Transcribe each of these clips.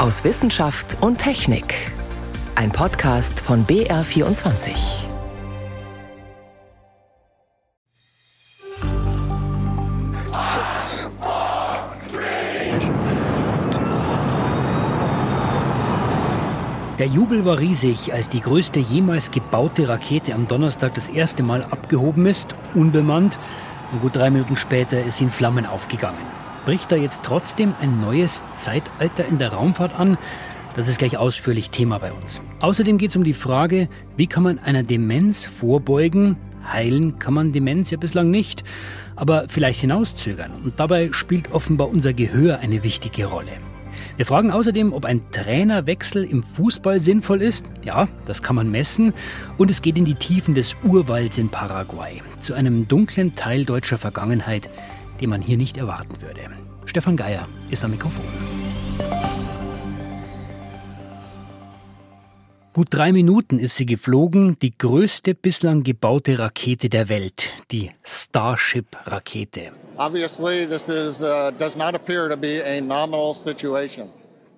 aus Wissenschaft und Technik. Ein Podcast von BR24. Der Jubel war riesig, als die größte jemals gebaute Rakete am Donnerstag das erste Mal abgehoben ist, unbemannt. Und gut drei Minuten später ist sie in Flammen aufgegangen. Bricht da jetzt trotzdem ein neues Zeitalter in der Raumfahrt an? Das ist gleich ausführlich Thema bei uns. Außerdem geht es um die Frage, wie kann man einer Demenz vorbeugen? Heilen kann man Demenz ja bislang nicht, aber vielleicht hinauszögern. Und dabei spielt offenbar unser Gehör eine wichtige Rolle. Wir fragen außerdem, ob ein Trainerwechsel im Fußball sinnvoll ist. Ja, das kann man messen. Und es geht in die Tiefen des Urwalds in Paraguay, zu einem dunklen Teil deutscher Vergangenheit, den man hier nicht erwarten würde. Stefan Geier ist am Mikrofon. Gut drei Minuten ist sie geflogen, die größte bislang gebaute Rakete der Welt, die Starship-Rakete. Obviously, this is, uh, does not appear to be a nominal situation.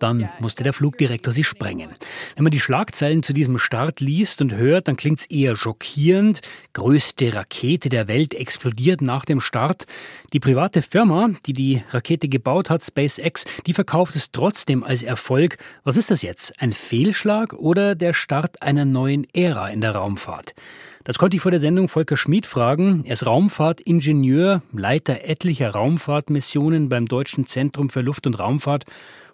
Dann musste der Flugdirektor sie sprengen. Wenn man die Schlagzeilen zu diesem Start liest und hört, dann klingt es eher schockierend. Größte Rakete der Welt explodiert nach dem Start. Die private Firma, die die Rakete gebaut hat, SpaceX, die verkauft es trotzdem als Erfolg. Was ist das jetzt? Ein Fehlschlag oder der Start einer neuen Ära in der Raumfahrt? Das konnte ich vor der Sendung Volker Schmid fragen. Er ist Raumfahrtingenieur, Leiter etlicher Raumfahrtmissionen beim Deutschen Zentrum für Luft- und Raumfahrt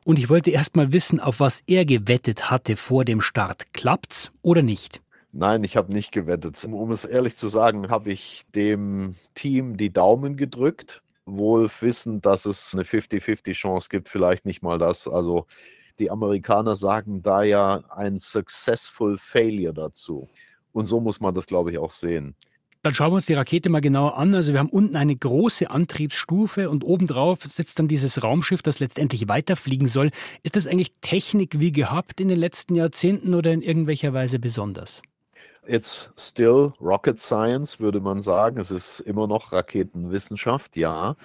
und ich wollte erst mal wissen, auf was er gewettet hatte vor dem Start. Klappt's oder nicht? Nein, ich habe nicht gewettet. Um es ehrlich zu sagen, habe ich dem Team die Daumen gedrückt, wohl wissend, dass es eine 50-50 Chance gibt, vielleicht nicht mal das. Also die Amerikaner sagen da ja ein successful failure dazu. Und so muss man das, glaube ich, auch sehen. Dann schauen wir uns die Rakete mal genauer an. Also wir haben unten eine große Antriebsstufe und obendrauf sitzt dann dieses Raumschiff, das letztendlich weiterfliegen soll. Ist das eigentlich Technik wie gehabt in den letzten Jahrzehnten oder in irgendwelcher Weise besonders? It's still rocket science, würde man sagen. Es ist immer noch Raketenwissenschaft, ja.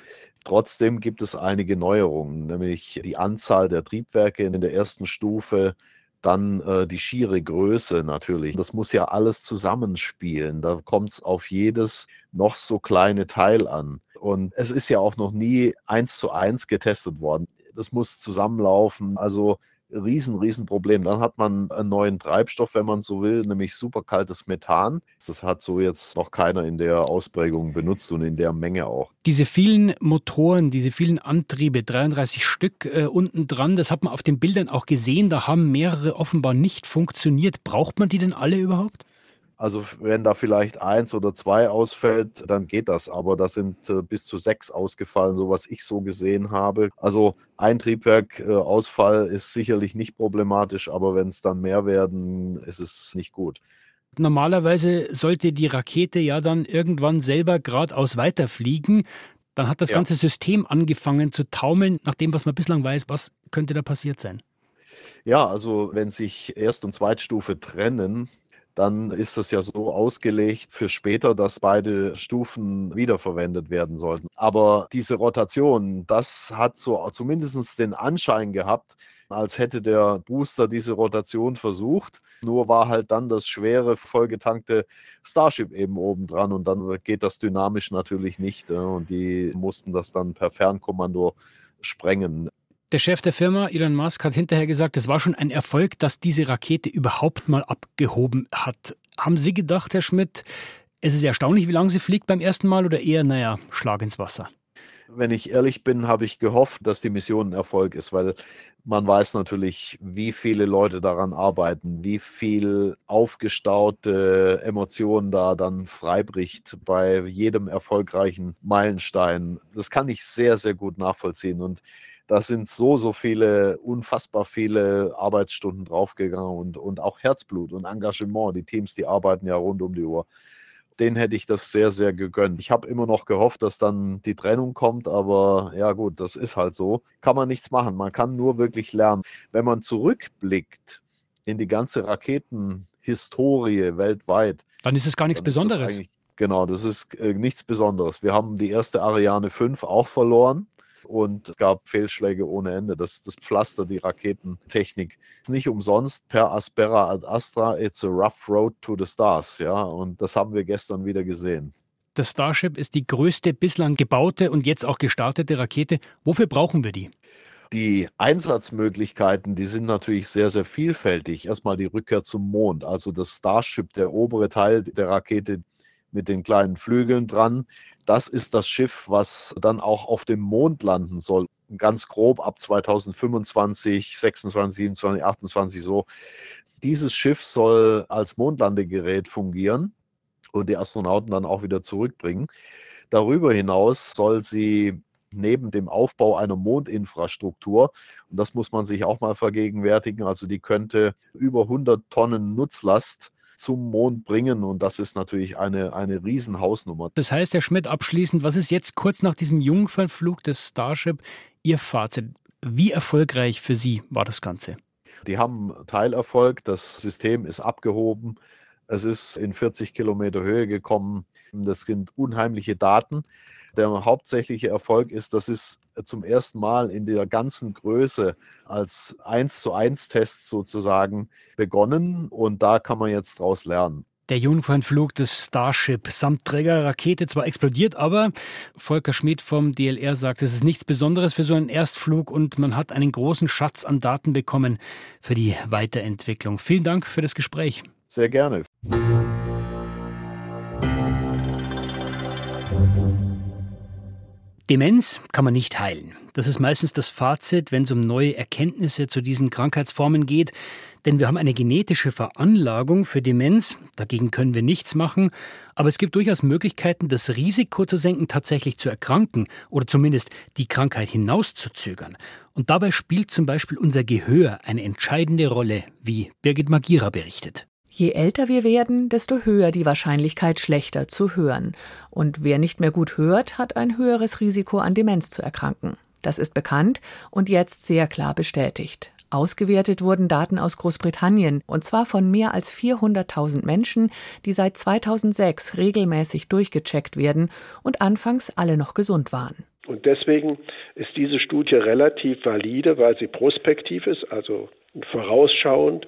Trotzdem gibt es einige Neuerungen, nämlich die Anzahl der Triebwerke in der ersten Stufe dann äh, die schiere Größe natürlich. Das muss ja alles zusammenspielen. Da kommt es auf jedes noch so kleine Teil an. Und es ist ja auch noch nie eins zu eins getestet worden. Das muss zusammenlaufen. Also riesen, riesen Problem. Dann hat man einen neuen Treibstoff, wenn man so will, nämlich superkaltes Methan. Das hat so jetzt noch keiner in der Ausprägung benutzt und in der Menge auch. Diese vielen Motoren, diese vielen Antriebe, 33 Stück äh, unten dran, das hat man auf den Bildern auch gesehen. Da haben mehrere offenbar nicht funktioniert. Braucht man die denn alle überhaupt? Also wenn da vielleicht eins oder zwei ausfällt, dann geht das. Aber da sind äh, bis zu sechs ausgefallen, so was ich so gesehen habe. Also ein Triebwerkausfall äh, ist sicherlich nicht problematisch, aber wenn es dann mehr werden, ist es nicht gut. Normalerweise sollte die Rakete ja dann irgendwann selber geradeaus weiterfliegen. Dann hat das ja. ganze System angefangen zu taumeln. Nach dem, was man bislang weiß, was könnte da passiert sein? Ja, also wenn sich Erst- und Zweitstufe trennen, dann ist das ja so ausgelegt für später, dass beide Stufen wiederverwendet werden sollten. Aber diese Rotation, das hat so zumindest den Anschein gehabt, als hätte der Booster diese Rotation versucht. Nur war halt dann das schwere, vollgetankte Starship eben oben dran und dann geht das dynamisch natürlich nicht. Und die mussten das dann per Fernkommando sprengen. Der Chef der Firma, Elon Musk, hat hinterher gesagt, es war schon ein Erfolg, dass diese Rakete überhaupt mal abgehoben hat. Haben Sie gedacht, Herr Schmidt, es ist erstaunlich, wie lange sie fliegt beim ersten Mal oder eher, naja, Schlag ins Wasser? Wenn ich ehrlich bin, habe ich gehofft, dass die Mission ein Erfolg ist, weil man weiß natürlich, wie viele Leute daran arbeiten, wie viel aufgestaute Emotionen da dann freibricht bei jedem erfolgreichen Meilenstein. Das kann ich sehr, sehr gut nachvollziehen. Und da sind so, so viele, unfassbar viele Arbeitsstunden draufgegangen und, und auch Herzblut und Engagement. Die Teams, die arbeiten ja rund um die Uhr. Den hätte ich das sehr, sehr gegönnt. Ich habe immer noch gehofft, dass dann die Trennung kommt, aber ja gut, das ist halt so. Kann man nichts machen. Man kann nur wirklich lernen. Wenn man zurückblickt in die ganze Raketenhistorie weltweit, dann ist es gar nichts Besonderes. Genau, das ist äh, nichts Besonderes. Wir haben die erste Ariane 5 auch verloren und es gab Fehlschläge ohne Ende. Das, das Pflaster, die Raketentechnik. Nicht umsonst per Aspera ad Astra, it's a rough road to the stars. Ja, und das haben wir gestern wieder gesehen. Das Starship ist die größte bislang gebaute und jetzt auch gestartete Rakete. Wofür brauchen wir die? Die Einsatzmöglichkeiten, die sind natürlich sehr, sehr vielfältig. Erstmal die Rückkehr zum Mond, also das Starship, der obere Teil der Rakete mit den kleinen Flügeln dran. Das ist das Schiff, was dann auch auf dem Mond landen soll. Ganz grob ab 2025, 26, 27, 28 so. Dieses Schiff soll als Mondlandegerät fungieren und die Astronauten dann auch wieder zurückbringen. Darüber hinaus soll sie neben dem Aufbau einer Mondinfrastruktur. Und das muss man sich auch mal vergegenwärtigen. Also die könnte über 100 Tonnen Nutzlast zum Mond bringen. Und das ist natürlich eine, eine Riesenhausnummer. Das heißt, Herr Schmidt, abschließend, was ist jetzt kurz nach diesem Jungfernflug des Starship Ihr Fazit? Wie erfolgreich für Sie war das Ganze? Die haben Teilerfolg. Das System ist abgehoben. Es ist in 40 Kilometer Höhe gekommen. Das sind unheimliche Daten. Der hauptsächliche Erfolg ist, das ist zum ersten Mal in der ganzen Größe als 1 zu 1 Test sozusagen begonnen und da kann man jetzt draus lernen. Der Jungfernflug des Starship samt Trägerrakete zwar explodiert, aber Volker Schmidt vom DLR sagt, es ist nichts Besonderes für so einen Erstflug und man hat einen großen Schatz an Daten bekommen für die Weiterentwicklung. Vielen Dank für das Gespräch. Sehr gerne. Demenz kann man nicht heilen. Das ist meistens das Fazit, wenn es um neue Erkenntnisse zu diesen Krankheitsformen geht. Denn wir haben eine genetische Veranlagung für Demenz. Dagegen können wir nichts machen. Aber es gibt durchaus Möglichkeiten, das Risiko zu senken, tatsächlich zu erkranken oder zumindest die Krankheit hinauszuzögern. Und dabei spielt zum Beispiel unser Gehör eine entscheidende Rolle, wie Birgit Magira berichtet. Je älter wir werden, desto höher die Wahrscheinlichkeit, schlechter zu hören. Und wer nicht mehr gut hört, hat ein höheres Risiko, an Demenz zu erkranken. Das ist bekannt und jetzt sehr klar bestätigt. Ausgewertet wurden Daten aus Großbritannien, und zwar von mehr als 400.000 Menschen, die seit 2006 regelmäßig durchgecheckt werden und anfangs alle noch gesund waren. Und deswegen ist diese Studie relativ valide, weil sie prospektiv ist, also vorausschauend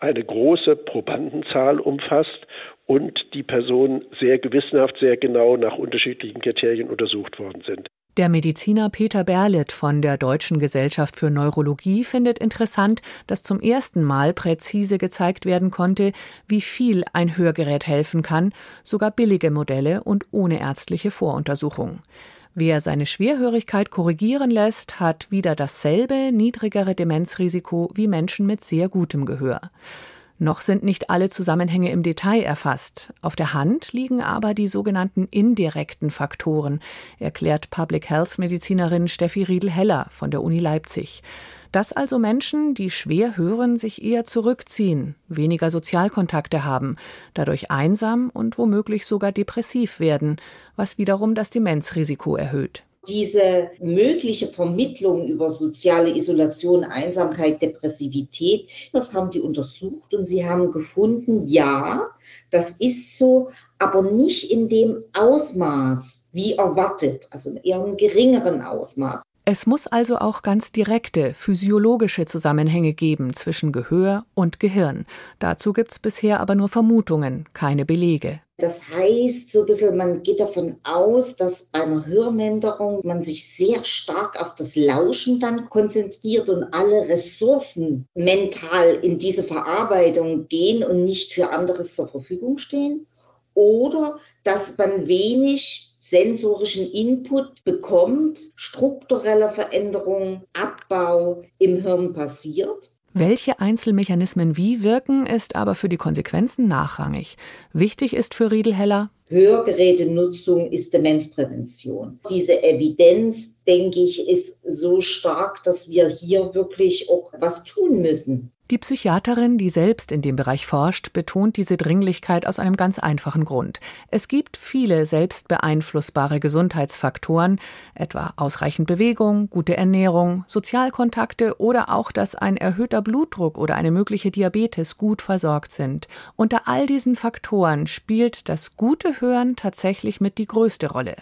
eine große Probandenzahl umfasst und die Personen sehr gewissenhaft, sehr genau nach unterschiedlichen Kriterien untersucht worden sind. Der Mediziner Peter Berlet von der Deutschen Gesellschaft für Neurologie findet interessant, dass zum ersten Mal präzise gezeigt werden konnte, wie viel ein Hörgerät helfen kann, sogar billige Modelle und ohne ärztliche Voruntersuchung. Wer seine Schwerhörigkeit korrigieren lässt, hat wieder dasselbe niedrigere Demenzrisiko wie Menschen mit sehr gutem Gehör. Noch sind nicht alle Zusammenhänge im Detail erfasst. Auf der Hand liegen aber die sogenannten indirekten Faktoren, erklärt Public Health Medizinerin Steffi Riedel-Heller von der Uni Leipzig. Dass also Menschen, die schwer hören, sich eher zurückziehen, weniger Sozialkontakte haben, dadurch einsam und womöglich sogar depressiv werden, was wiederum das Demenzrisiko erhöht diese mögliche Vermittlung über soziale Isolation, Einsamkeit, Depressivität, das haben die untersucht und sie haben gefunden, ja, das ist so, aber nicht in dem Ausmaß wie erwartet, also eher einem geringeren Ausmaß. Es muss also auch ganz direkte physiologische Zusammenhänge geben zwischen Gehör und Gehirn. Dazu gibt es bisher aber nur Vermutungen, keine Belege. Das heißt, so ein bisschen, man geht davon aus, dass bei einer Hörminderung man sich sehr stark auf das Lauschen dann konzentriert und alle Ressourcen mental in diese Verarbeitung gehen und nicht für anderes zur Verfügung stehen. Oder dass man wenig sensorischen Input bekommt, strukturelle Veränderung, Abbau im Hirn passiert. Welche Einzelmechanismen wie wirken, ist aber für die Konsequenzen nachrangig. Wichtig ist für Riedelheller, Hörgerätenutzung ist Demenzprävention. Diese Evidenz, denke ich, ist so stark, dass wir hier wirklich auch was tun müssen. Die Psychiaterin, die selbst in dem Bereich forscht, betont diese Dringlichkeit aus einem ganz einfachen Grund. Es gibt viele selbst beeinflussbare Gesundheitsfaktoren, etwa ausreichend Bewegung, gute Ernährung, Sozialkontakte oder auch, dass ein erhöhter Blutdruck oder eine mögliche Diabetes gut versorgt sind. Unter all diesen Faktoren spielt das gute Hören tatsächlich mit die größte Rolle.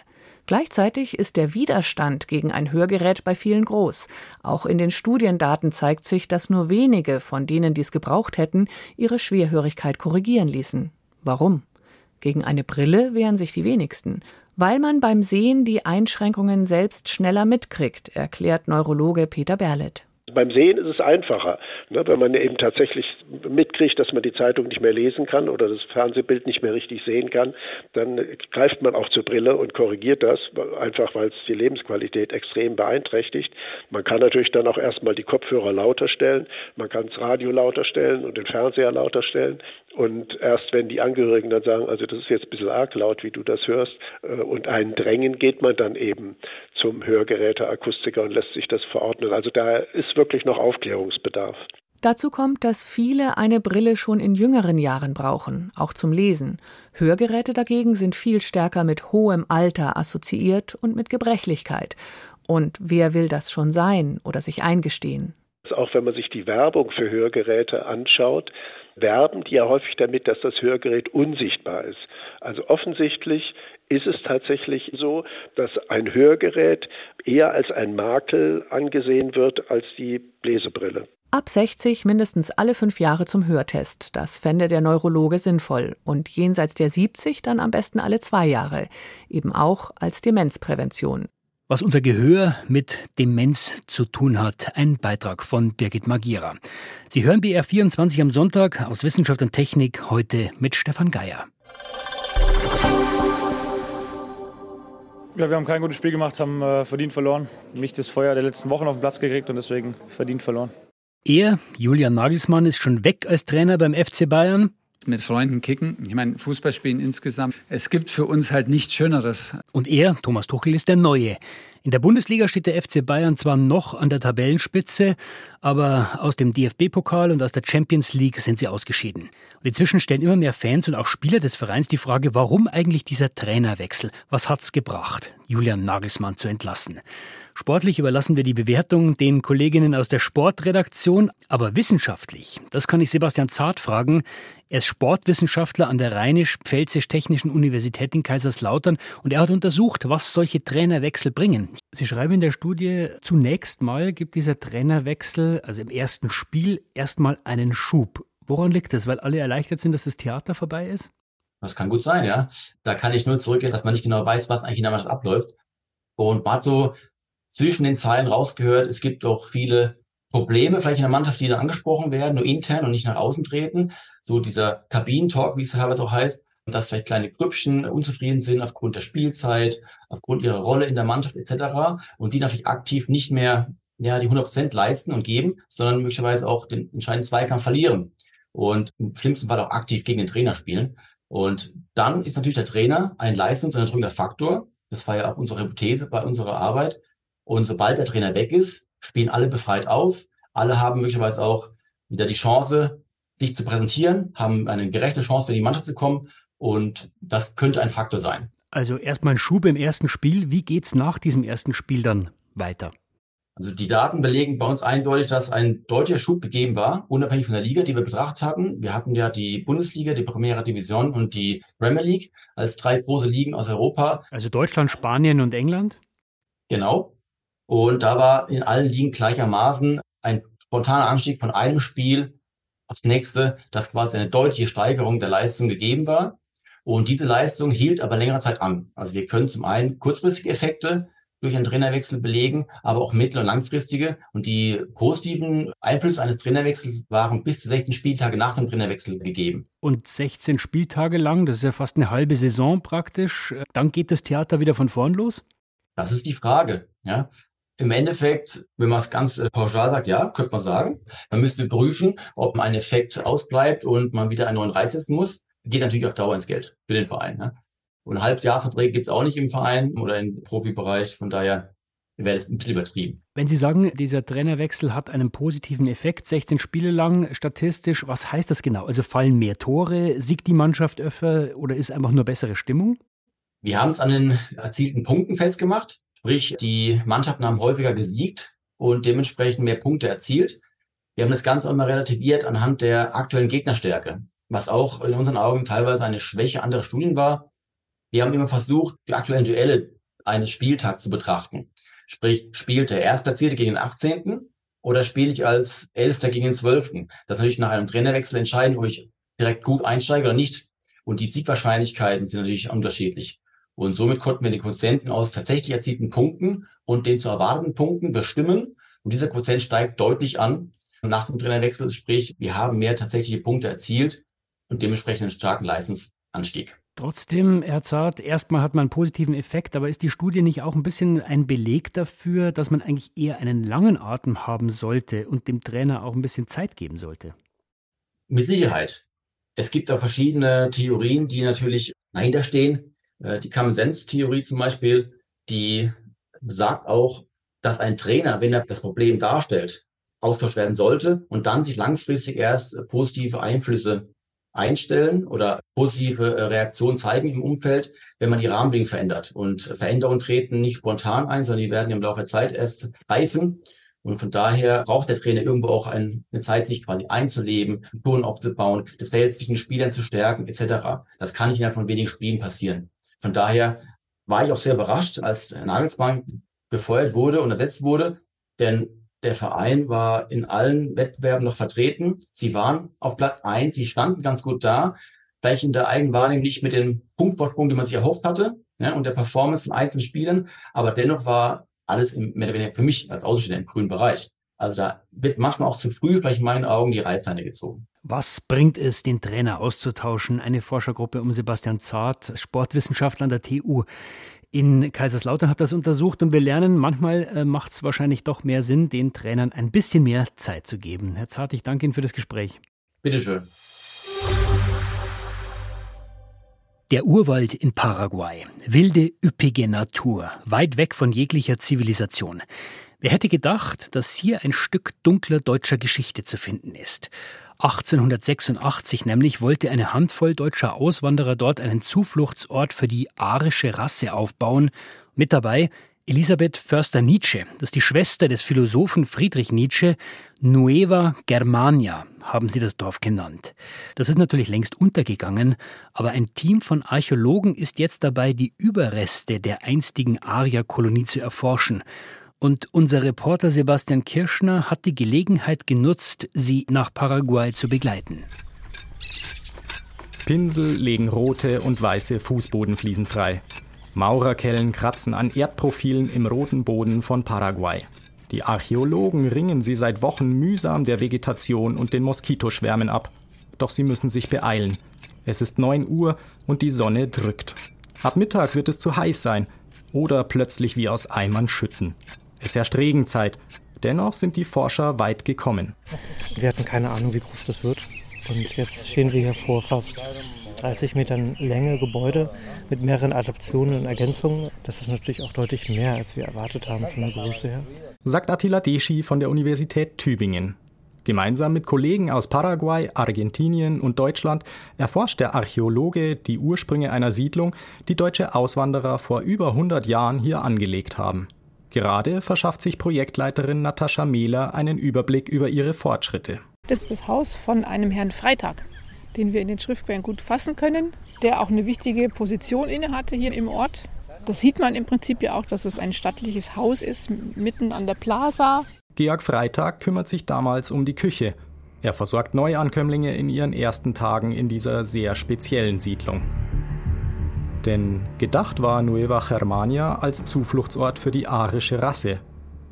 Gleichzeitig ist der Widerstand gegen ein Hörgerät bei vielen groß. Auch in den Studiendaten zeigt sich, dass nur wenige von denen, die es gebraucht hätten, ihre Schwerhörigkeit korrigieren ließen. Warum? Gegen eine Brille wehren sich die wenigsten, weil man beim Sehen die Einschränkungen selbst schneller mitkriegt, erklärt Neurologe Peter Berlet. Beim Sehen ist es einfacher, ne, wenn man eben tatsächlich mitkriegt, dass man die Zeitung nicht mehr lesen kann oder das Fernsehbild nicht mehr richtig sehen kann, dann greift man auch zur Brille und korrigiert das, einfach weil es die Lebensqualität extrem beeinträchtigt. Man kann natürlich dann auch erstmal die Kopfhörer lauter stellen, man kann das Radio lauter stellen und den Fernseher lauter stellen. Und erst wenn die Angehörigen dann sagen, also das ist jetzt ein bisschen arg laut, wie du das hörst, äh, und einen drängen, geht man dann eben zum Hörgeräteakustiker und lässt sich das verordnen. Also da ist wirklich noch Aufklärungsbedarf. Dazu kommt, dass viele eine Brille schon in jüngeren Jahren brauchen, auch zum Lesen. Hörgeräte dagegen sind viel stärker mit hohem Alter assoziiert und mit Gebrechlichkeit. Und wer will das schon sein oder sich eingestehen? Auch wenn man sich die Werbung für Hörgeräte anschaut, werben die ja häufig damit, dass das Hörgerät unsichtbar ist. Also offensichtlich ist es tatsächlich so, dass ein Hörgerät eher als ein Makel angesehen wird als die Lesebrille. Ab 60 mindestens alle fünf Jahre zum Hörtest. Das fände der Neurologe sinnvoll. Und jenseits der 70 dann am besten alle zwei Jahre. Eben auch als Demenzprävention. Was unser Gehör mit Demenz zu tun hat. Ein Beitrag von Birgit Magira. Sie hören BR24 am Sonntag aus Wissenschaft und Technik heute mit Stefan Geier. Ja, wir haben kein gutes Spiel gemacht, haben äh, verdient verloren. Mich das Feuer der letzten Wochen auf den Platz gekriegt und deswegen verdient verloren. Er, Julian Nagelsmann, ist schon weg als Trainer beim FC Bayern mit Freunden kicken. Ich meine, Fußballspielen insgesamt. Es gibt für uns halt nichts Schöneres. Und er, Thomas Tuchel, ist der Neue. In der Bundesliga steht der FC Bayern zwar noch an der Tabellenspitze, aber aus dem DFB-Pokal und aus der Champions League sind sie ausgeschieden. Und inzwischen stellen immer mehr Fans und auch Spieler des Vereins die Frage, warum eigentlich dieser Trainerwechsel? Was hat's gebracht, Julian Nagelsmann zu entlassen? Sportlich überlassen wir die Bewertung den Kolleginnen aus der Sportredaktion, aber wissenschaftlich, das kann ich Sebastian Zart fragen. Er ist Sportwissenschaftler an der Rheinisch-Pfälzisch-Technischen Universität in Kaiserslautern und er hat untersucht, was solche Trainerwechsel bringen. Sie schreiben in der Studie, zunächst mal gibt dieser Trainerwechsel, also im ersten Spiel, erstmal einen Schub. Woran liegt das? Weil alle erleichtert sind, dass das Theater vorbei ist? Das kann gut sein, ja. Da kann ich nur zurückgehen, dass man nicht genau weiß, was eigentlich in der Mannschaft abläuft. Und man hat so zwischen den Zeilen rausgehört, es gibt doch viele Probleme vielleicht in der Mannschaft, die da angesprochen werden, nur intern und nicht nach außen treten. So dieser Kabinentalk, wie es teilweise auch heißt, dass vielleicht kleine Grüppchen unzufrieden sind aufgrund der Spielzeit, aufgrund ihrer Rolle in der Mannschaft etc. Und die natürlich aktiv nicht mehr ja, die 100 Prozent leisten und geben, sondern möglicherweise auch den entscheidenden Zweikampf verlieren und im schlimmsten Fall auch aktiv gegen den Trainer spielen. Und dann ist natürlich der Trainer ein leistungsunterdrückender Faktor. Das war ja auch unsere Hypothese bei unserer Arbeit, und sobald der Trainer weg ist, spielen alle befreit auf. Alle haben möglicherweise auch wieder die Chance, sich zu präsentieren, haben eine gerechte Chance, für die Mannschaft zu kommen. Und das könnte ein Faktor sein. Also erstmal ein Schub im ersten Spiel. Wie geht's nach diesem ersten Spiel dann weiter? Also die Daten belegen bei uns eindeutig, dass ein deutlicher Schub gegeben war, unabhängig von der Liga, die wir betrachtet hatten. Wir hatten ja die Bundesliga, die Primera Division und die Premier League als drei große Ligen aus Europa. Also Deutschland, Spanien und England? Genau. Und da war in allen Ligen gleichermaßen ein spontaner Anstieg von einem Spiel aufs nächste, das quasi eine deutliche Steigerung der Leistung gegeben war. Und diese Leistung hielt aber längere Zeit an. Also wir können zum einen kurzfristige Effekte durch einen Trainerwechsel belegen, aber auch mittel- und langfristige. Und die positiven Einflüsse eines Trainerwechsels waren bis zu 16 Spieltage nach dem Trainerwechsel gegeben. Und 16 Spieltage lang, das ist ja fast eine halbe Saison praktisch. Dann geht das Theater wieder von vorn los? Das ist die Frage. Ja, im Endeffekt, wenn man es ganz äh, pauschal sagt, ja, könnte man sagen. Man müsste prüfen, ob ein Effekt ausbleibt und man wieder einen neuen Reiz setzen muss. Geht natürlich auf Dauer ins Geld für den Verein. Ne? Und Halbjahresverträge gibt es auch nicht im Verein oder im Profibereich. Von daher wäre das ein bisschen übertrieben. Wenn Sie sagen, dieser Trainerwechsel hat einen positiven Effekt, 16 Spiele lang statistisch, was heißt das genau? Also fallen mehr Tore, siegt die Mannschaft öfter oder ist einfach nur bessere Stimmung? Wir haben es an den erzielten Punkten festgemacht. Sprich, die Mannschaften haben häufiger gesiegt und dementsprechend mehr Punkte erzielt. Wir haben das Ganze auch immer relativiert anhand der aktuellen Gegnerstärke, was auch in unseren Augen teilweise eine Schwäche anderer Studien war. Wir haben immer versucht, die aktuellen Duelle eines Spieltags zu betrachten. Sprich, spielt der Erstplatzierte gegen den 18. oder spiele ich als Elfter gegen den 12.? Das ist natürlich nach einem Trainerwechsel entscheidend, ob ich direkt gut einsteige oder nicht. Und die Siegwahrscheinlichkeiten sind natürlich unterschiedlich. Und somit konnten wir den Quotienten aus tatsächlich erzielten Punkten und den zu erwartenden Punkten bestimmen. Und dieser Quotient steigt deutlich an nach dem Trainerwechsel. Sprich, wir haben mehr tatsächliche Punkte erzielt und dementsprechend einen starken Leistungsanstieg. Trotzdem, Herr Zart, erstmal hat man einen positiven Effekt, aber ist die Studie nicht auch ein bisschen ein Beleg dafür, dass man eigentlich eher einen langen Atem haben sollte und dem Trainer auch ein bisschen Zeit geben sollte? Mit Sicherheit. Es gibt auch verschiedene Theorien, die natürlich dahinter stehen. Äh, die Common Sense Theorie zum Beispiel, die sagt auch, dass ein Trainer, wenn er das Problem darstellt, austauscht werden sollte und dann sich langfristig erst positive Einflüsse einstellen oder positive äh, Reaktionen zeigen im Umfeld, wenn man die Rahmenbedingungen verändert. Und Veränderungen treten nicht spontan ein, sondern die werden im Laufe der Zeit erst reifen. Und von daher braucht der Trainer irgendwo auch eine Zeit, sich quasi einzuleben, Touren aufzubauen, das Feld zwischen den Spielern zu stärken, etc. Das kann nicht innerhalb von wenigen Spielen passieren. Von daher war ich auch sehr überrascht, als Nagelsmann befeuert wurde und ersetzt wurde, denn der Verein war in allen Wettbewerben noch vertreten. Sie waren auf Platz eins, sie standen ganz gut da, vielleicht in der Eigenwahrnehmung nicht mit dem Punktvorsprung, den man sich erhofft hatte, ja, und der Performance von einzelnen Spielen, aber dennoch war alles im, mehr oder weniger für mich als Außenstehender im grünen Bereich. Also da wird manchmal auch zu früh, vielleicht in meinen Augen, die Reißleine gezogen. Was bringt es, den Trainer auszutauschen? Eine Forschergruppe um Sebastian Zart, Sportwissenschaftler an der TU in Kaiserslautern hat das untersucht und wir lernen, manchmal äh, macht es wahrscheinlich doch mehr Sinn, den Trainern ein bisschen mehr Zeit zu geben. Herr Zart, ich danke Ihnen für das Gespräch. Bitteschön. Der Urwald in Paraguay. Wilde, üppige Natur, weit weg von jeglicher Zivilisation. Wer hätte gedacht, dass hier ein Stück dunkler deutscher Geschichte zu finden ist? 1886 nämlich wollte eine Handvoll deutscher Auswanderer dort einen Zufluchtsort für die arische Rasse aufbauen. Mit dabei Elisabeth Förster-Nietzsche, das ist die Schwester des Philosophen Friedrich Nietzsche. Nueva Germania haben sie das Dorf genannt. Das ist natürlich längst untergegangen, aber ein Team von Archäologen ist jetzt dabei, die Überreste der einstigen Arierkolonie zu erforschen. Und unser Reporter Sebastian Kirschner hat die Gelegenheit genutzt, sie nach Paraguay zu begleiten. Pinsel legen rote und weiße Fußbodenfliesen frei. Maurerkellen kratzen an Erdprofilen im roten Boden von Paraguay. Die Archäologen ringen sie seit Wochen mühsam der Vegetation und den Moskitoschwärmen ab. Doch sie müssen sich beeilen. Es ist 9 Uhr und die Sonne drückt. Ab Mittag wird es zu heiß sein oder plötzlich wie aus Eimern schütten. Es herrscht Regenzeit. Dennoch sind die Forscher weit gekommen. Wir hatten keine Ahnung, wie groß das wird. Und jetzt stehen wir hier vor fast 30 Metern Länge Gebäude mit mehreren Adaptionen und Ergänzungen. Das ist natürlich auch deutlich mehr, als wir erwartet haben von der Größe her. Sagt Attila Deschi von der Universität Tübingen. Gemeinsam mit Kollegen aus Paraguay, Argentinien und Deutschland erforscht der Archäologe die Ursprünge einer Siedlung, die deutsche Auswanderer vor über 100 Jahren hier angelegt haben. Gerade verschafft sich Projektleiterin Natascha Mehler einen Überblick über ihre Fortschritte. Das ist das Haus von einem Herrn Freitag, den wir in den Schriftquellen gut fassen können, der auch eine wichtige Position innehatte hier im Ort. Das sieht man im Prinzip ja auch, dass es ein stattliches Haus ist, mitten an der Plaza. Georg Freitag kümmert sich damals um die Küche. Er versorgt Neuankömmlinge in ihren ersten Tagen in dieser sehr speziellen Siedlung. Denn gedacht war Nueva Germania als Zufluchtsort für die arische Rasse.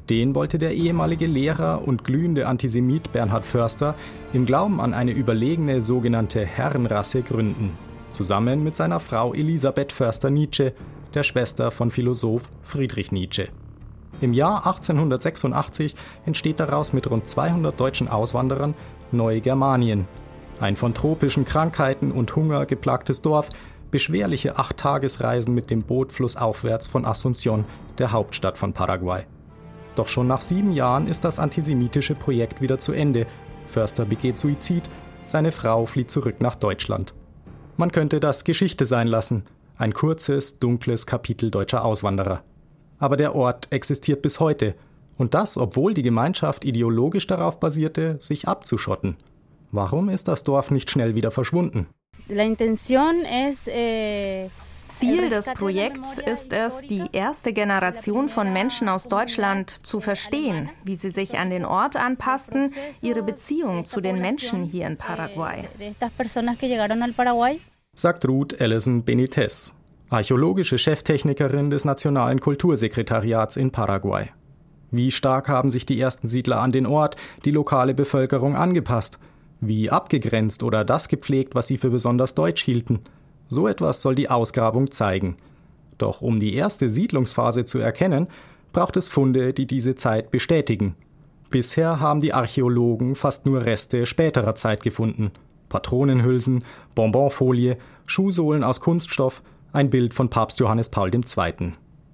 Den wollte der ehemalige Lehrer und glühende Antisemit Bernhard Förster im Glauben an eine überlegene sogenannte Herrenrasse gründen, zusammen mit seiner Frau Elisabeth Förster-Nietzsche, der Schwester von Philosoph Friedrich Nietzsche. Im Jahr 1886 entsteht daraus mit rund 200 deutschen Auswanderern Neugermanien, ein von tropischen Krankheiten und Hunger geplagtes Dorf, beschwerliche Acht-Tagesreisen mit dem Boot flussaufwärts von Asunción, der Hauptstadt von Paraguay. Doch schon nach sieben Jahren ist das antisemitische Projekt wieder zu Ende. Förster begeht Suizid, seine Frau flieht zurück nach Deutschland. Man könnte das Geschichte sein lassen, ein kurzes, dunkles Kapitel deutscher Auswanderer. Aber der Ort existiert bis heute, und das, obwohl die Gemeinschaft ideologisch darauf basierte, sich abzuschotten. Warum ist das Dorf nicht schnell wieder verschwunden? Eh, Ziel des Projekts ist es, die erste Generation von Menschen aus Deutschland zu verstehen, wie sie sich an den Ort anpassten, ihre Beziehung zu den Menschen hier in Paraguay. Sagt Ruth Ellison Benitez, archäologische Cheftechnikerin des Nationalen Kultursekretariats in Paraguay. Wie stark haben sich die ersten Siedler an den Ort, die lokale Bevölkerung angepasst? Wie abgegrenzt oder das gepflegt, was sie für besonders deutsch hielten? So etwas soll die Ausgrabung zeigen. Doch um die erste Siedlungsphase zu erkennen, braucht es Funde, die diese Zeit bestätigen. Bisher haben die Archäologen fast nur Reste späterer Zeit gefunden. Patronenhülsen, Bonbonfolie, Schuhsohlen aus Kunststoff, ein Bild von Papst Johannes Paul II.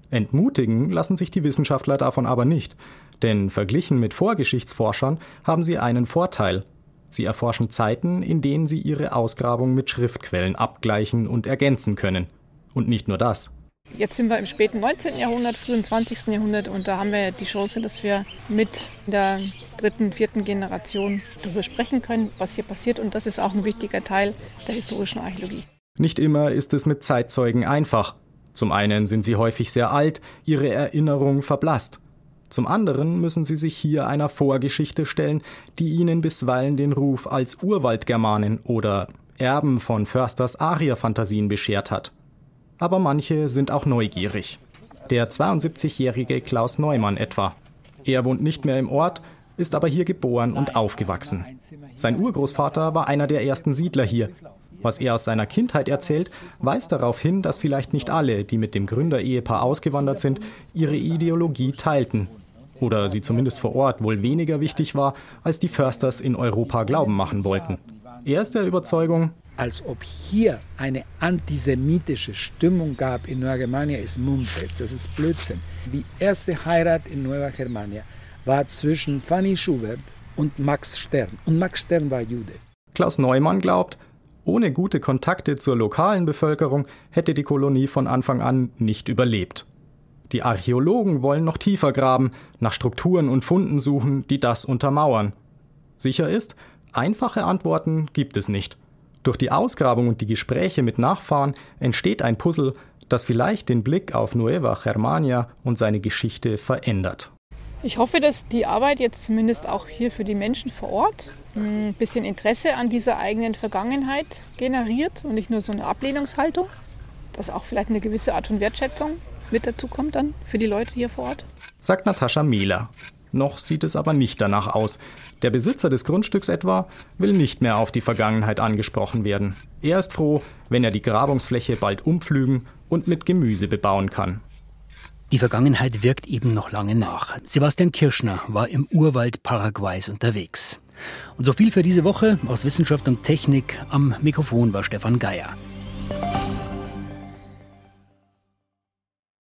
Entmutigen lassen sich die Wissenschaftler davon aber nicht, denn verglichen mit Vorgeschichtsforschern haben sie einen Vorteil. Sie erforschen Zeiten, in denen sie ihre Ausgrabung mit Schriftquellen abgleichen und ergänzen können. Und nicht nur das. Jetzt sind wir im späten 19. Jahrhundert, frühen 20. Jahrhundert und da haben wir die Chance, dass wir mit der dritten, vierten Generation darüber sprechen können, was hier passiert und das ist auch ein wichtiger Teil der historischen Archäologie. Nicht immer ist es mit Zeitzeugen einfach. Zum einen sind sie häufig sehr alt, ihre Erinnerung verblasst. Zum anderen müssen sie sich hier einer Vorgeschichte stellen, die ihnen bisweilen den Ruf als Urwaldgermanen oder Erben von Försters Arierfantasien beschert hat. Aber manche sind auch neugierig. Der 72-jährige Klaus Neumann etwa. Er wohnt nicht mehr im Ort, ist aber hier geboren und aufgewachsen. Sein Urgroßvater war einer der ersten Siedler hier was er aus seiner Kindheit erzählt, weist darauf hin, dass vielleicht nicht alle, die mit dem Gründerehepaar ausgewandert sind, ihre Ideologie teilten. Oder sie zumindest vor Ort wohl weniger wichtig war, als die Försters in Europa glauben machen wollten. Er ist der Überzeugung, als ob hier eine antisemitische Stimmung gab in Nueva Germania, ist Mumpitz, das ist Blödsinn. Die erste Heirat in Nueva Germania war zwischen Fanny Schubert und Max Stern. Und Max Stern war Jude. Klaus Neumann glaubt, ohne gute Kontakte zur lokalen Bevölkerung hätte die Kolonie von Anfang an nicht überlebt. Die Archäologen wollen noch tiefer graben, nach Strukturen und Funden suchen, die das untermauern. Sicher ist, einfache Antworten gibt es nicht. Durch die Ausgrabung und die Gespräche mit Nachfahren entsteht ein Puzzle, das vielleicht den Blick auf Nueva Germania und seine Geschichte verändert. Ich hoffe, dass die Arbeit jetzt zumindest auch hier für die Menschen vor Ort ein bisschen Interesse an dieser eigenen Vergangenheit generiert und nicht nur so eine Ablehnungshaltung, dass auch vielleicht eine gewisse Art von Wertschätzung mit dazu kommt dann für die Leute hier vor Ort. Sagt Natascha Mehler. Noch sieht es aber nicht danach aus. Der Besitzer des Grundstücks etwa will nicht mehr auf die Vergangenheit angesprochen werden. Er ist froh, wenn er die Grabungsfläche bald umpflügen und mit Gemüse bebauen kann. Die Vergangenheit wirkt eben noch lange nach. Sebastian Kirschner war im Urwald Paraguays unterwegs. Und so viel für diese Woche aus Wissenschaft und Technik. Am Mikrofon war Stefan Geier.